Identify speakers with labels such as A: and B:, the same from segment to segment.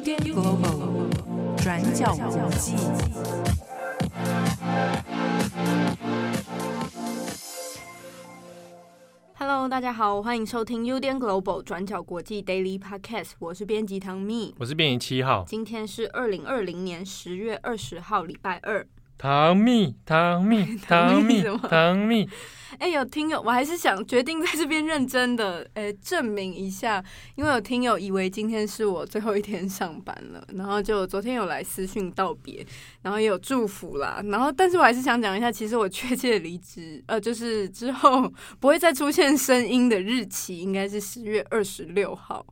A: UDN Global 转角国际。
B: Hello，大家好，欢迎收听 UDN Global 转角国际 Daily Podcast，我是编辑唐蜜，
C: 我是编辑七号，
B: 今天是二零二零年十月二十号，礼拜二。
C: 唐蜜，唐蜜，唐蜜，唐蜜。
B: 哎，有听友，我还是想决定在这边认真的，哎，证明一下，因为有听友以为今天是我最后一天上班了，然后就昨天有来私讯道别，然后也有祝福啦，然后但是我还是想讲一下，其实我确切离职，呃，就是之后不会再出现声音的日期，应该是十月二十六号。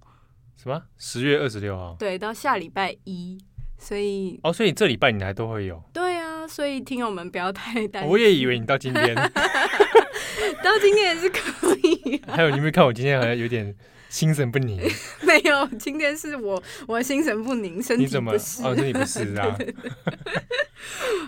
C: 什么？十月二十六号？
B: 对，到下礼拜一，所以
C: 哦，所以这礼拜你还都会有？
B: 对啊，所以听友们不要太担心。
C: 我也以为你到今天。
B: 到今天也是可以、啊。
C: 还有，你有没有看我今天好像有点心神不宁？
B: 没有，今天是我我心神不宁，身体不适。你怎么？
C: 哦，身体不 是啊。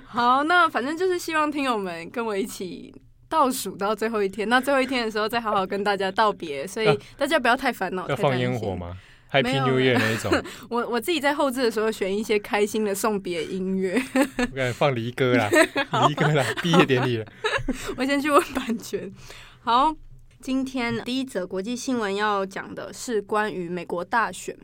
B: 好，那反正就是希望听友们跟我一起倒数到最后一天。那最后一天的时候再好好跟大家道别，所以大家不要太烦恼。
C: 要放烟火吗？Happy New Year 那一种。
B: 我我自己在后置的时候选一些开心的送别音乐。
C: 我敢放离歌啦，离歌啦，毕业典礼了。
B: 我先去问版权。好，今天第一则国际新闻要讲的是关于美国大选。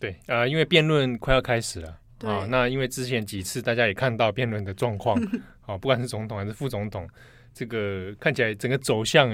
C: 对，呃，因为辩论快要开始了。
B: 对。
C: 啊，那因为之前几次大家也看到辩论的状况，啊，不管是总统还是副总统。这个看起来整个走向，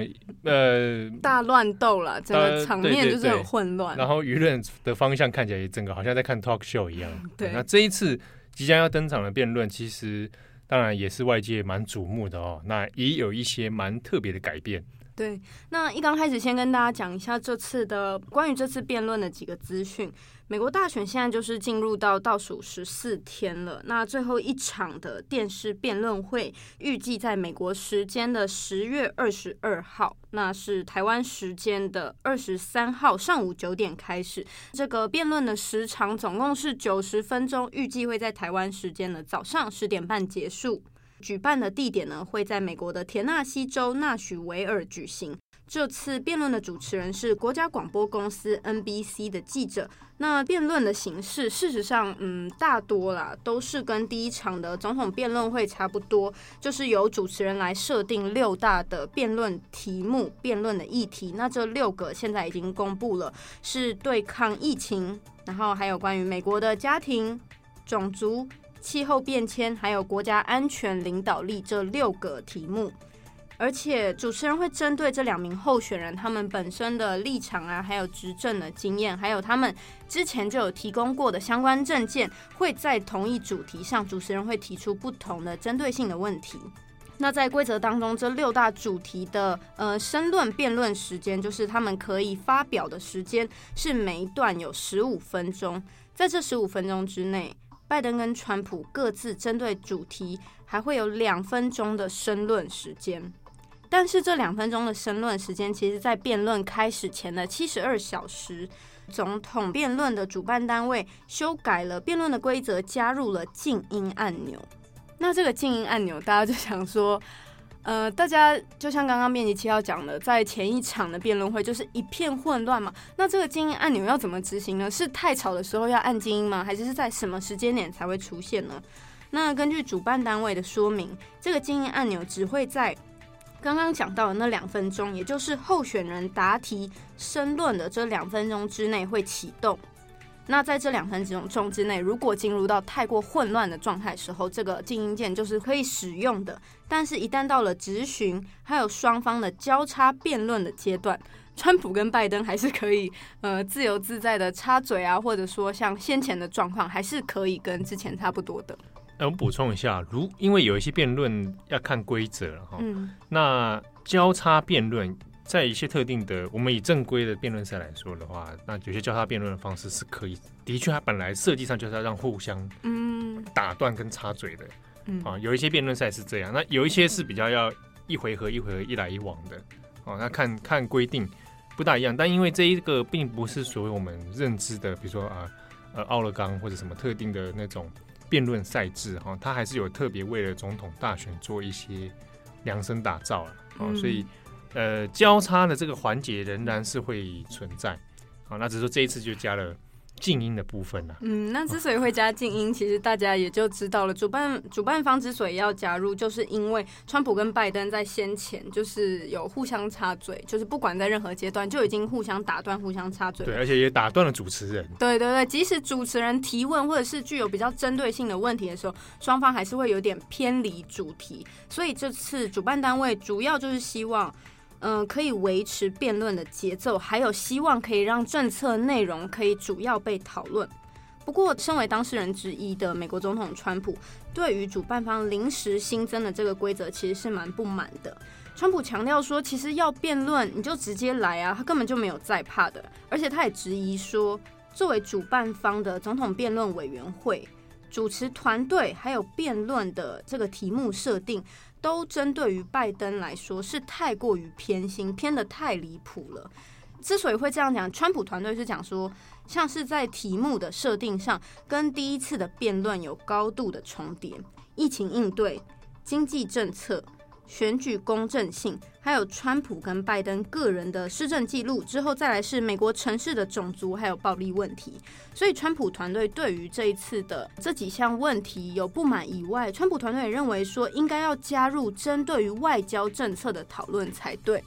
C: 呃，大乱斗了，整个场面就是很混乱。
B: 然
C: 后舆论的方向看起来整个好像在看 talk show 一样。
B: 对，
C: 那这一次即将要登场的辩论，其实当然也是外界蛮瞩目的哦。那也有一些蛮特别的改变。
B: 对，那一刚开始先跟大家讲一下这次的关于这次辩论的几个资讯。美国大选现在就是进入到倒数十四天了，那最后一场的电视辩论会预计在美国时间的十月二十二号，那是台湾时间的二十三号上午九点开始。这个辩论的时长总共是九十分钟，预计会在台湾时间的早上十点半结束。举办的地点呢，会在美国的田纳西州纳许维尔举行。这次辩论的主持人是国家广播公司 NBC 的记者。那辩论的形式，事实上，嗯，大多啦都是跟第一场的总统辩论会差不多，就是由主持人来设定六大的辩论题目、辩论的议题。那这六个现在已经公布了，是对抗疫情，然后还有关于美国的家庭、种族、气候变迁，还有国家安全领导力这六个题目。而且主持人会针对这两名候选人他们本身的立场啊，还有执政的经验，还有他们之前就有提供过的相关证件，会在同一主题上，主持人会提出不同的针对性的问题。那在规则当中，这六大主题的呃申论辩论时间，就是他们可以发表的时间，是每一段有十五分钟。在这十五分钟之内，拜登跟川普各自针对主题，还会有两分钟的申论时间。但是这两分钟的申论时间，其实，在辩论开始前的七十二小时，总统辩论的主办单位修改了辩论的规则，加入了静音按钮。那这个静音按钮，大家就想说，呃，大家就像刚刚编辑七号讲的，在前一场的辩论会就是一片混乱嘛。那这个静音按钮要怎么执行呢？是太吵的时候要按静音吗？还是是在什么时间点才会出现呢？那根据主办单位的说明，这个静音按钮只会在刚刚讲到的那两分钟，也就是候选人答题申论的这两分钟之内会启动。那在这两分钟之内，如果进入到太过混乱的状态时候，这个静音键就是可以使用的。但是，一旦到了质询还有双方的交叉辩论的阶段，川普跟拜登还是可以呃自由自在的插嘴啊，或者说像先前的状况，还是可以跟之前差不多的。
C: 那我补充一下，如因为有一些辩论要看规则了哈，那交叉辩论在一些特定的，我们以正规的辩论赛来说的话，那有些交叉辩论的方式是可以，的确它本来设计上就是要让互相嗯打断跟插嘴的，嗯啊，有一些辩论赛是这样，那有一些是比较要一回合一回合一来一往的，哦，那看看规定不大一样，但因为这一个并不是所谓我们认知的，比如说啊呃奥勒冈或者什么特定的那种。辩论赛制哈，他还是有特别为了总统大选做一些量身打造了，嗯，所以呃交叉的这个环节仍然是会存在，好，那只是说这一次就加了静音的部分呢、啊？
B: 嗯，那之所以会加静音，其实大家也就知道了。主办主办方之所以要加入，就是因为川普跟拜登在先前就是有互相插嘴，就是不管在任何阶段就已经互相打断、互相插嘴。
C: 对，而且也打断了主持人。
B: 对对对，即使主持人提问或者是具有比较针对性的问题的时候，双方还是会有点偏离主题。所以这次主办单位主要就是希望。嗯、可以维持辩论的节奏，还有希望可以让政策内容可以主要被讨论。不过，身为当事人之一的美国总统川普，对于主办方临时新增的这个规则，其实是蛮不满的。川普强调说，其实要辩论你就直接来啊，他根本就没有在怕的。而且他也质疑说，作为主办方的总统辩论委员会主持团队，还有辩论的这个题目设定。都针对于拜登来说是太过于偏心，偏的太离谱了。之所以会这样讲，川普团队是讲说，像是在题目的设定上，跟第一次的辩论有高度的重叠，疫情应对、经济政策。选举公正性，还有川普跟拜登个人的施政记录，之后再来是美国城市的种族还有暴力问题。所以，川普团队对于这一次的这几项问题有不满以外，川普团队也认为说应该要加入针对于外交政策的讨论才对。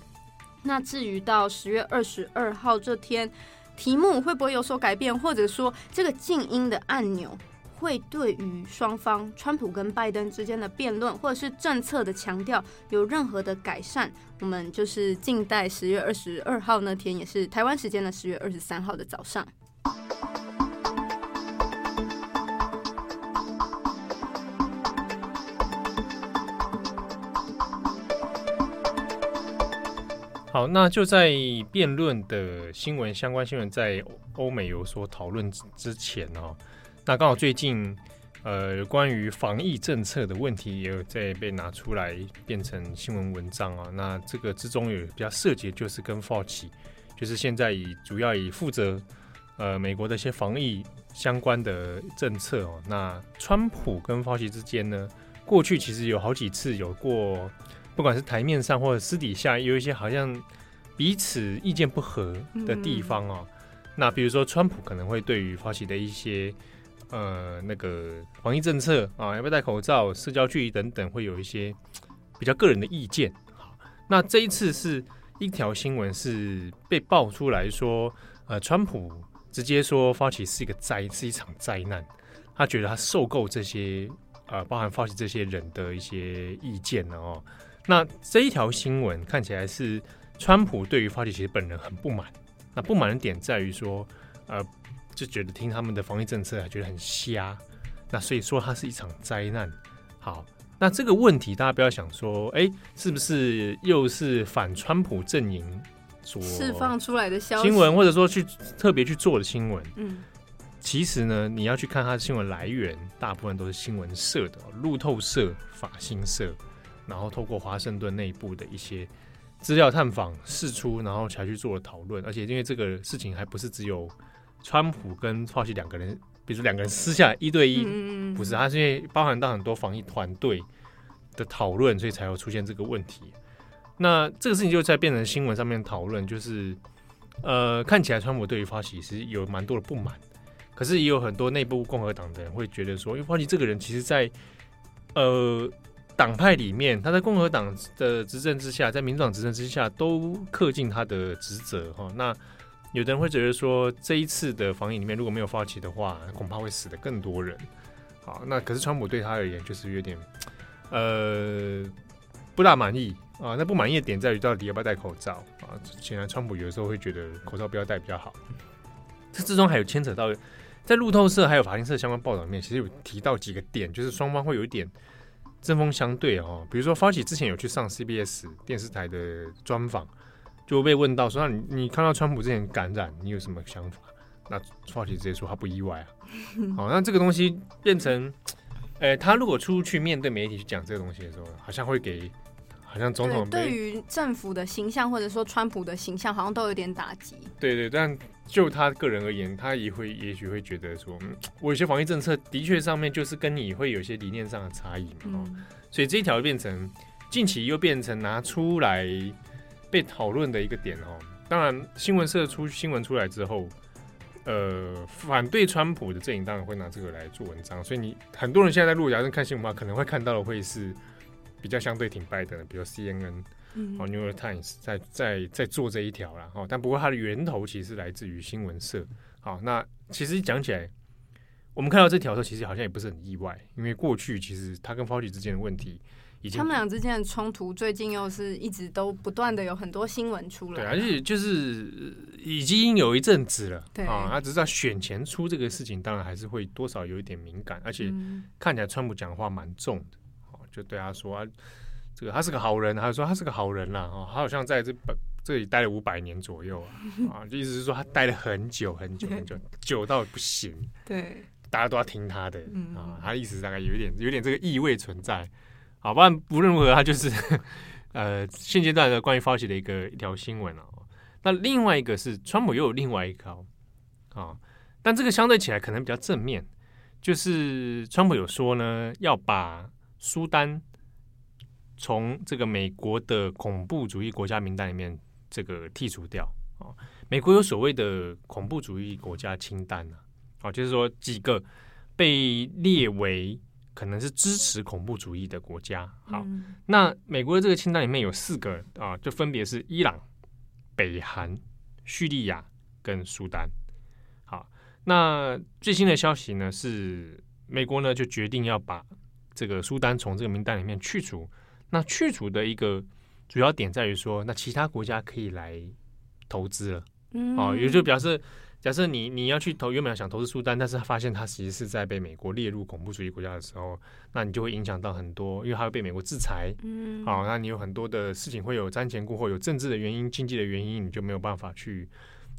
B: 那至于到十月二十二号这天，题目会不会有所改变，或者说这个静音的按钮？会对于双方川普跟拜登之间的辩论，或者是政策的强调有任何的改善，我们就是静待十月二十二号那天，也是台湾时间的十月二十三号的早上。
C: 好，那就在辩论的新闻相关新闻在欧美有所讨论之前哦。那刚好最近，呃，关于防疫政策的问题也有在被拿出来变成新闻文章啊。那这个之中有比较涉及，就是跟 Fauci，就是现在以主要以负责呃美国的一些防疫相关的政策哦。那川普跟 Fauci 之间呢，过去其实有好几次有过，不管是台面上或者私底下，有一些好像彼此意见不合的地方哦。嗯、那比如说川普可能会对于 Fauci 的一些呃，那个防疫政策啊，要不要戴口罩、社交距离等等，会有一些比较个人的意见。那这一次是一条新闻是被爆出来说，呃，川普直接说发起是一个灾，是一场灾难。他觉得他受够这些呃，包含发起这些人的一些意见了哦。那这一条新闻看起来是川普对于发起其实本人很不满。那不满的点在于说，呃。就觉得听他们的防疫政策还觉得很瞎，那所以说它是一场灾难。好，那这个问题大家不要想说，哎，是不是又是反川普阵营所
B: 释放出来的消息
C: 新闻，或者说去特别去做的新闻？嗯，其实呢，你要去看它的新闻来源，大部分都是新闻社的，路透社、法新社，然后透过华盛顿内部的一些资料探访试出，然后才去做讨论。而且因为这个事情还不是只有。川普跟 Fauci 两个人，比如说两个人私下一对一，不是，他是因为包含到很多防疫团队的讨论，所以才会出现这个问题。那这个事情就在变成新闻上面讨论，就是呃，看起来川普对于 Fauci 是有蛮多的不满，可是也有很多内部共和党的人会觉得说，因为 Fauci 这个人其实在呃党派里面，他在共和党的执政之下，在民主党执政之下都恪尽他的职责哈。那有的人会觉得说，这一次的防疫里面如果没有 f a 的话，恐怕会死得更多人。好，那可是川普对他而言就是有点呃不大满意啊。那不满意的点在于到底要不要戴口罩啊？显然川普有的时候会觉得口罩不要戴比较好。这之中还有牵扯到在路透社还有法新社相关报道里面，其实有提到几个点，就是双方会有一点针锋相对哦。比如说 Fauci 之前有去上 CBS 电视台的专访。就被问到说：“那你你看到川普之前感染，你有什么想法？”那 Fauci 直接说他不意外啊。好，那这个东西变成，呃，他如果出去面对媒体去讲这个东西的时候，好像会给，好像总统
B: 对于政府的形象或者说川普的形象，好像都有点打击。
C: 对对，但就他个人而言，他也会也许会觉得说，我有些防疫政策的确上面就是跟你会有些理念上的差异嘛。嗯。所以这一条变成近期又变成拿出来。被讨论的一个点哦，当然新闻社出新闻出来之后，呃，反对川普的阵营当然会拿这个来做文章，所以你很多人现在在路牙上看新闻嘛，可能会看到的会是比较相对挺拜登的，比如 CNN、嗯、哦 New York Times 在在在做这一条了哈。但不过它的源头其实来自于新闻社。好，那其实讲起来，我们看到这条的时候，其实好像也不是很意外，因为过去其实他跟 Fauci 之间的问题。
B: 他们俩之间的冲突，最近又是一直都不断的有很多新闻出来。
C: 对，而且就是已经有一阵子了。
B: 对
C: 啊，他只知道选前出这个事情，当然还是会多少有一点敏感，而且看起来川普讲话蛮重的。哦，就对他说啊，这个他是个好人，他说他是个好人啦。哦，他好像在这本这里待了五百年左右啊。啊，就意思是说他待了很久很久很久，久到不行。
B: 对，
C: 大家都要听他的。啊，他的意思大概有一点有点这个意味存在。好，不然无论如何，它就是 呃现阶段的关于 Fauci 的一个一条新闻了。那另外一个是川普又有另外一条啊，但这个相对起来可能比较正面，就是川普有说呢，要把苏丹从这个美国的恐怖主义国家名单里面这个剔除掉啊。美国有所谓的恐怖主义国家清单啊，就是说几个被列为。可能是支持恐怖主义的国家。好，嗯、那美国的这个清单里面有四个啊，就分别是伊朗、北韩、叙利亚跟苏丹。好，那最新的消息呢是，美国呢就决定要把这个苏丹从这个名单里面去除。那去除的一个主要点在于说，那其他国家可以来投资了。嗯，哦，也就表示。假设你你要去投，原本想投资苏丹，但是他发现他其实是在被美国列入恐怖主义国家的时候，那你就会影响到很多，因为他会被美国制裁。嗯，好，那你有很多的事情会有瞻前顾后，有政治的原因、经济的原因，你就没有办法去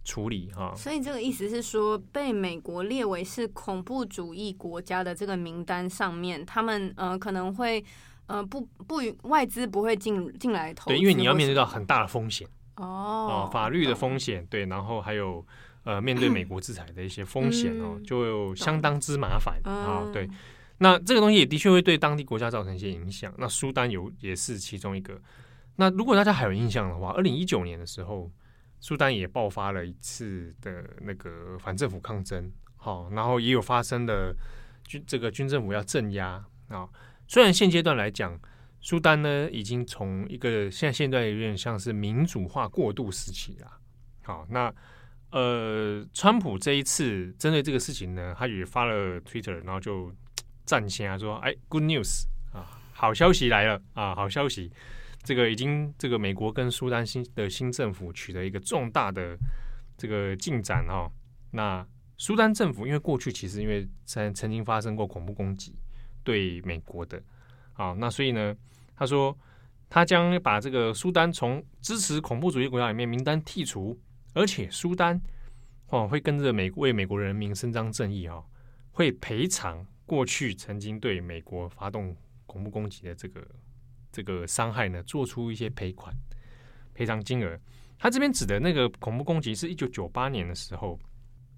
C: 处理哈。
B: 所以这个意思是说，被美国列为是恐怖主义国家的这个名单上面，他们呃可能会呃不不外资不会进进来投，
C: 对，因为你要面对到很大的风险
B: 哦，
C: 哦，法律的风险，对，然后还有。呃，面对美国制裁的一些风险哦，就相当之麻烦啊。对，那这个东西也的确会对当地国家造成一些影响。那苏丹有也是其中一个。那如果大家还有印象的话，二零一九年的时候，苏丹也爆发了一次的那个反政府抗争，好，然后也有发生的军这个军政府要镇压啊。虽然现阶段来讲，苏丹呢已经从一个现在现在有点像是民主化过渡时期了。好，那。呃，川普这一次针对这个事情呢，他也发了 Twitter，然后就赞先说：“哎，Good news 啊，好消息来了啊，好消息！这个已经这个美国跟苏丹新的新政府取得一个重大的这个进展哦。那苏丹政府因为过去其实因为曾曾经发生过恐怖攻击对美国的，啊，那所以呢，他说他将把这个苏丹从支持恐怖主义国家里面名单剔除。”而且苏丹哦会跟着美为美国人民伸张正义啊，会赔偿过去曾经对美国发动恐怖攻击的这个这个伤害呢，做出一些赔款赔偿金额。他这边指的那个恐怖攻击是一九九八年的时候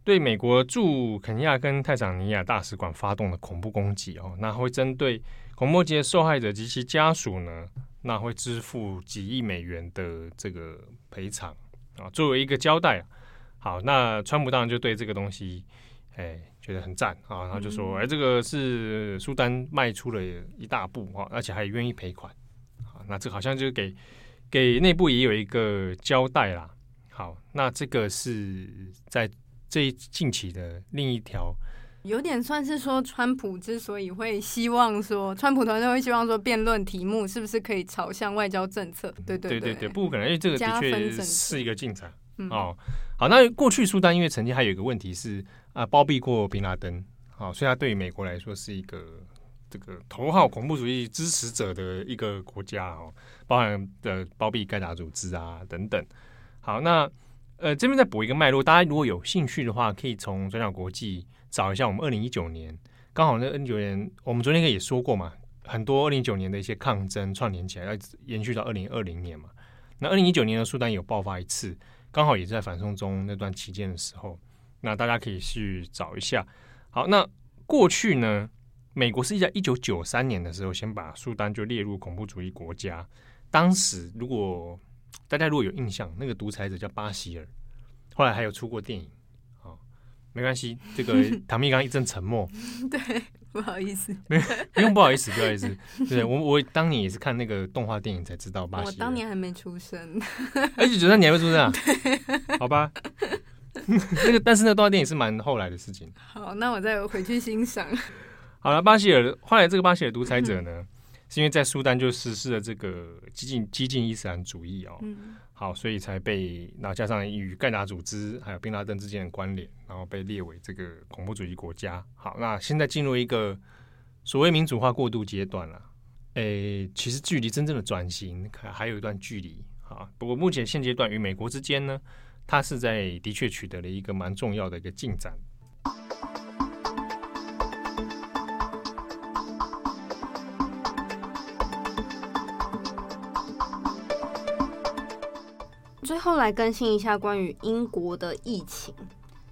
C: 对美国驻肯尼亚跟泰坦尼亚大使馆发动的恐怖攻击哦，那会针对恐怖攻击受害者及其家属呢，那会支付几亿美元的这个赔偿。啊，作为一个交代，好，那川普当然就对这个东西，哎，觉得很赞啊，然后就说，哎，这个是苏丹迈出了一大步啊，而且还愿意赔款，啊，那这好像就给给内部也有一个交代啦。好，那这个是在这近期的另一条。
B: 有点算是说，川普之所以会希望说，川普团队会希望说，辩论题目是不是可以朝向外交政策？对对对，
C: 对对对，不可能，因为这个的确是一个进展。哦，好，那过去苏丹因为曾经还有一个问题是啊，包庇过宾拉登，好，所以他对于美国来说是一个这个头号恐怖主义支持者的一个国家哦，包含的包庇盖达组织啊等等。好，那呃这边再补一个脉络，大家如果有兴趣的话，可以从转角国际。找一下我们二零一九年，刚好那二零九年，我们昨天也说过嘛，很多二零一九年的一些抗争串联起来，要延续到二零二零年嘛。那二零一九年的苏丹有爆发一次，刚好也在反送中那段期间的时候，那大家可以去找一下。好，那过去呢，美国是在一九九三年的时候，先把苏丹就列入恐怖主义国家。当时如果大家如果有印象，那个独裁者叫巴希尔，后来还有出过电影。没关系，这个 唐蜜刚刚一阵沉默，
B: 对，不好意思，
C: 没不用不好意思，不好意思，对我我当年也是看那个动画电影才知道巴西，
B: 我当年还没出生，
C: 而且觉得你还没出生啊？好吧，那个但是那个动画电影是蛮后来的事情。
B: 好，那我再回去欣赏。
C: 好了，巴希尔后来这个巴希尔独裁者呢，嗯、是因为在苏丹就实施了这个激进激进伊斯兰主义哦。嗯好，所以才被那加上与盖达组织还有宾拉登之间的关联，然后被列为这个恐怖主义国家。好，那现在进入一个所谓民主化过渡阶段了。诶，其实距离真正的转型可还有一段距离。好，不过目前现阶段与美国之间呢，它是在的确取得了一个蛮重要的一个进展。
B: 最后来更新一下关于英国的疫情。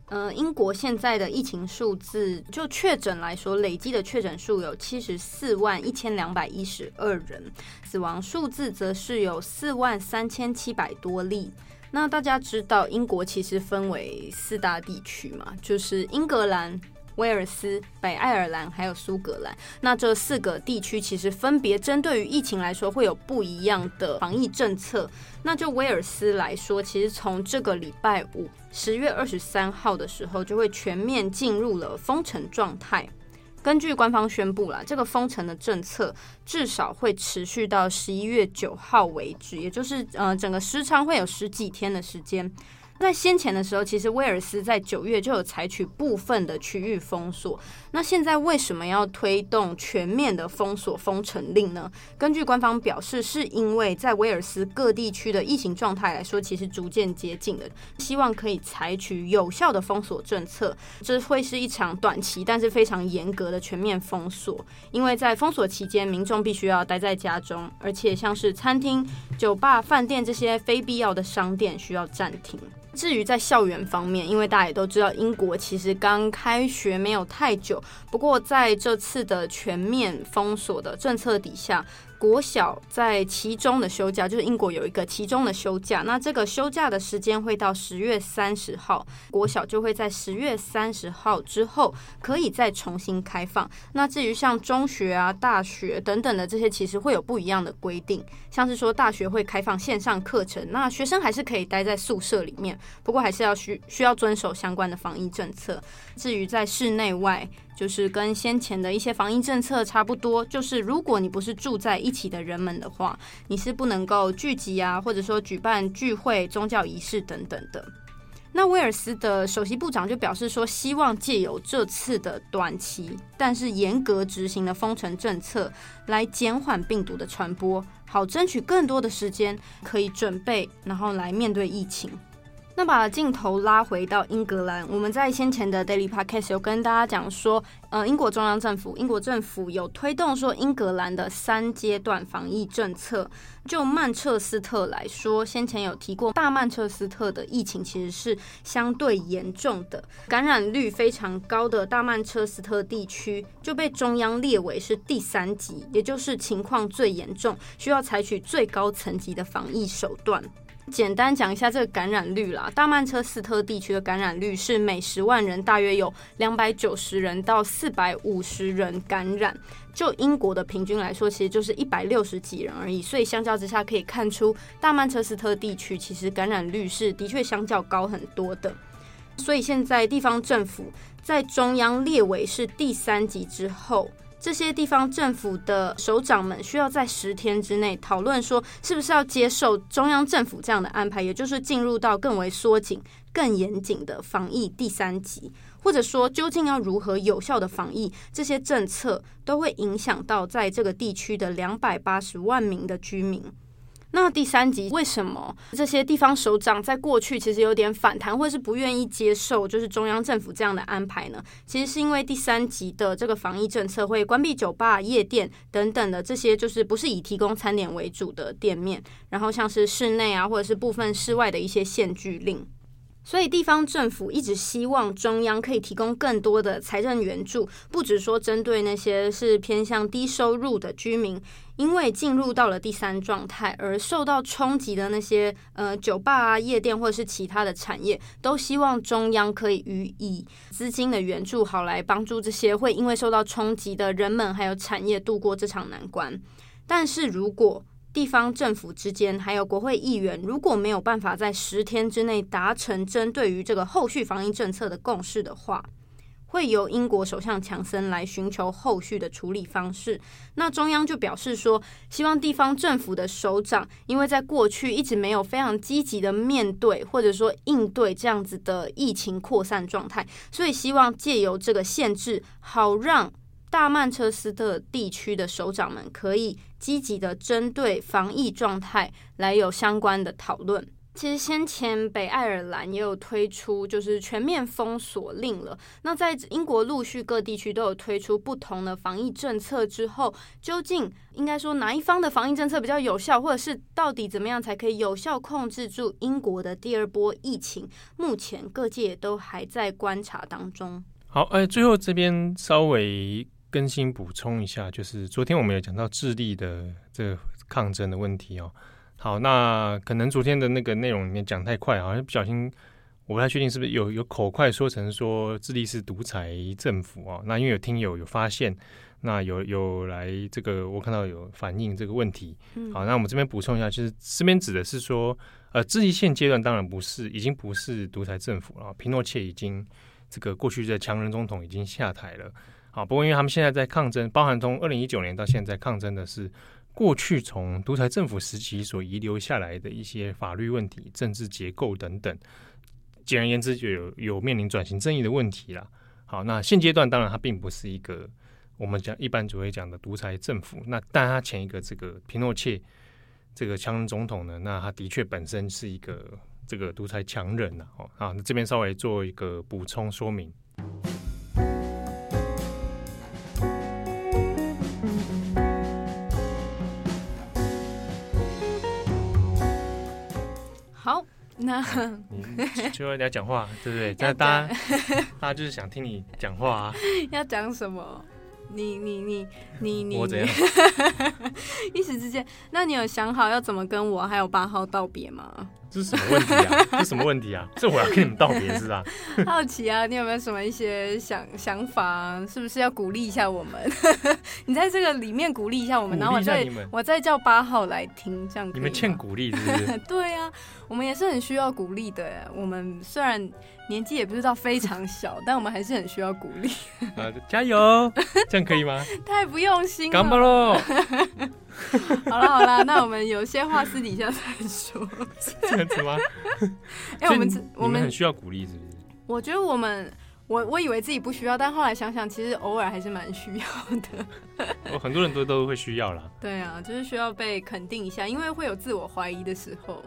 B: 呃，英国现在的疫情数字，就确诊来说，累计的确诊数有七十四万一千两百一十二人，死亡数字则是有四万三千七百多例。那大家知道，英国其实分为四大地区嘛，就是英格兰。威尔斯、北爱尔兰还有苏格兰，那这四个地区其实分别针对于疫情来说会有不一样的防疫政策。那就威尔斯来说，其实从这个礼拜五十月二十三号的时候，就会全面进入了封城状态。根据官方宣布啦，这个封城的政策至少会持续到十一月九号为止，也就是呃整个时长会有十几天的时间。在先前的时候，其实威尔斯在九月就有采取部分的区域封锁。那现在为什么要推动全面的封锁封城令呢？根据官方表示，是因为在威尔斯各地区的疫情状态来说，其实逐渐接近了，希望可以采取有效的封锁政策。这会是一场短期但是非常严格的全面封锁，因为在封锁期间，民众必须要待在家中，而且像是餐厅、酒吧、饭店这些非必要的商店需要暂停。至于在校园方面，因为大家也都知道，英国其实刚开学没有太久，不过在这次的全面封锁的政策底下。国小在期中的休假，就是英国有一个期中的休假，那这个休假的时间会到十月三十号，国小就会在十月三十号之后可以再重新开放。那至于像中学啊、大学等等的这些，其实会有不一样的规定，像是说大学会开放线上课程，那学生还是可以待在宿舍里面，不过还是要需需要遵守相关的防疫政策。至于在室内外，就是跟先前的一些防疫政策差不多，就是如果你不是住在一起的人们的话，你是不能够聚集啊，或者说举办聚会、宗教仪式等等的。那威尔斯的首席部长就表示说，希望借由这次的短期但是严格执行的封城政策，来减缓病毒的传播，好争取更多的时间可以准备，然后来面对疫情。那把镜头拉回到英格兰，我们在先前的 Daily Podcast 有跟大家讲说，呃，英国中央政府，英国政府有推动说英格兰的三阶段防疫政策。就曼彻斯特来说，先前有提过，大曼彻斯特的疫情其实是相对严重的，感染率非常高的大曼彻斯特地区就被中央列为是第三级，也就是情况最严重，需要采取最高层级的防疫手段。简单讲一下这个感染率啦，大曼彻斯特地区的感染率是每十万人大约有两百九十人到四百五十人感染，就英国的平均来说，其实就是一百六十几人而已，所以相较之下可以看出，大曼彻斯特地区其实感染率是的确相较高很多的，所以现在地方政府在中央列为是第三级之后。这些地方政府的首长们需要在十天之内讨论，说是不是要接受中央政府这样的安排，也就是进入到更为缩紧、更严谨的防疫第三级，或者说究竟要如何有效的防疫，这些政策都会影响到在这个地区的两百八十万名的居民。那第三集为什么这些地方首长在过去其实有点反弹，或者是不愿意接受，就是中央政府这样的安排呢？其实是因为第三集的这个防疫政策会关闭酒吧、夜店等等的这些，就是不是以提供餐点为主的店面，然后像是室内啊，或者是部分室外的一些限聚令。所以地方政府一直希望中央可以提供更多的财政援助，不只说针对那些是偏向低收入的居民，因为进入到了第三状态而受到冲击的那些呃酒吧啊、夜店或者是其他的产业，都希望中央可以予以资金的援助，好来帮助这些会因为受到冲击的人们还有产业度过这场难关。但是如果地方政府之间还有国会议员，如果没有办法在十天之内达成针对于这个后续防疫政策的共识的话，会由英国首相强森来寻求后续的处理方式。那中央就表示说，希望地方政府的首长，因为在过去一直没有非常积极的面对或者说应对这样子的疫情扩散状态，所以希望借由这个限制，好让。大曼彻斯特地区的首长们可以积极的针对防疫状态来有相关的讨论。其实先前北爱尔兰也有推出，就是全面封锁令了。那在英国陆续各地区都有推出不同的防疫政策之后，究竟应该说哪一方的防疫政策比较有效，或者是到底怎么样才可以有效控制住英国的第二波疫情？目前各界都还在观察当中。
C: 好，哎，最后这边稍微。更新补充一下，就是昨天我们有讲到智利的这个抗争的问题哦。好，那可能昨天的那个内容里面讲太快，好像不小心，我不太确定是不是有有口快说成说智利是独裁政府哦。那因为有听友有发现，那有有来这个我看到有反映这个问题。好，那我们这边补充一下，就是这边指的是说，呃，智利现阶段当然不是，已经不是独裁政府了。皮诺切已经这个过去的强人总统已经下台了。啊，不过因为他们现在在抗争，包含从二零一九年到现在抗争的是过去从独裁政府时期所遗留下来的一些法律问题、政治结构等等。简而言之，就有有面临转型正义的问题了。好，那现阶段当然它并不是一个我们讲一般只会讲的独裁政府。那但他前一个这个皮诺切这个强人总统呢，那他的确本身是一个这个独裁强人呐。哦，啊，那这边稍微做一个补充说明。
B: 那
C: 你就要你要讲话，对不对？那大家大家就是想听你讲话啊。
B: 要讲什么？你你你你你，
C: 我怎样？
B: 一时之间，那你有想好要怎么跟我还有八号道别吗？
C: 这是什么问题啊？这是什么问题啊？这我要跟你们道别是吧？
B: 好奇啊，你有没有什么一些想想法？是不是要鼓励一下我们？你在这个里面鼓励一下我们，然后我再我再叫八号来听，这样。
C: 你们欠鼓励是不是？
B: 对啊，我们也是很需要鼓励的。我们虽然年纪也不知道非常小，但我们还是很需要鼓励。
C: 啊，加油！这样可以吗？
B: 太不用心了。
C: 干巴喽！
B: 好了好了，那我们有些话私底下再说。
C: 这样子吗？
B: 哎、欸，我们我们
C: 很需要鼓励，是不是？
B: 我觉得我们，我我以为自己不需要，但后来想想，其实偶尔还是蛮需要的。
C: 我很多人都都会需要啦。
B: 对啊，就是需要被肯定一下，因为会有自我怀疑的时候。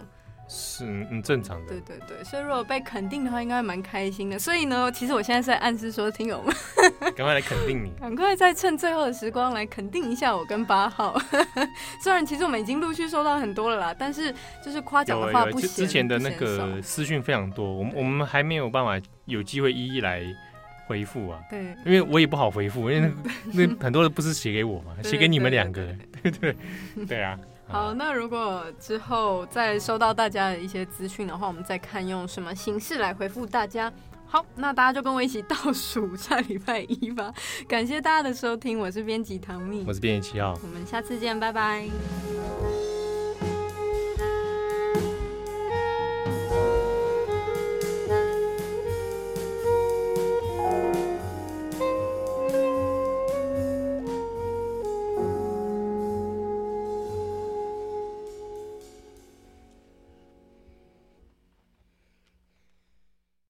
C: 是嗯正常的，
B: 对对对，所以如果被肯定的话，应该蛮开心的。所以呢，其实我现在是在暗示说，听友们，
C: 赶快来肯定你，
B: 赶快再趁最后的时光来肯定一下我跟八号。虽然其实我们已经陆续收到很多了啦，但是就是夸奖的话不行。
C: 之前的那个私讯非常多，我们我们还没有办法有机会一一来回复啊。
B: 对，
C: 因为我也不好回复，因为那那很多人不是写给我嘛，写给你们两个，对对对啊。
B: 好，那如果之后再收到大家的一些资讯的话，我们再看用什么形式来回复大家。好，那大家就跟我一起倒数下礼拜一吧。感谢大家的收听，我是编辑唐蜜，
C: 我是编辑七号，
B: 我们下次见，拜拜。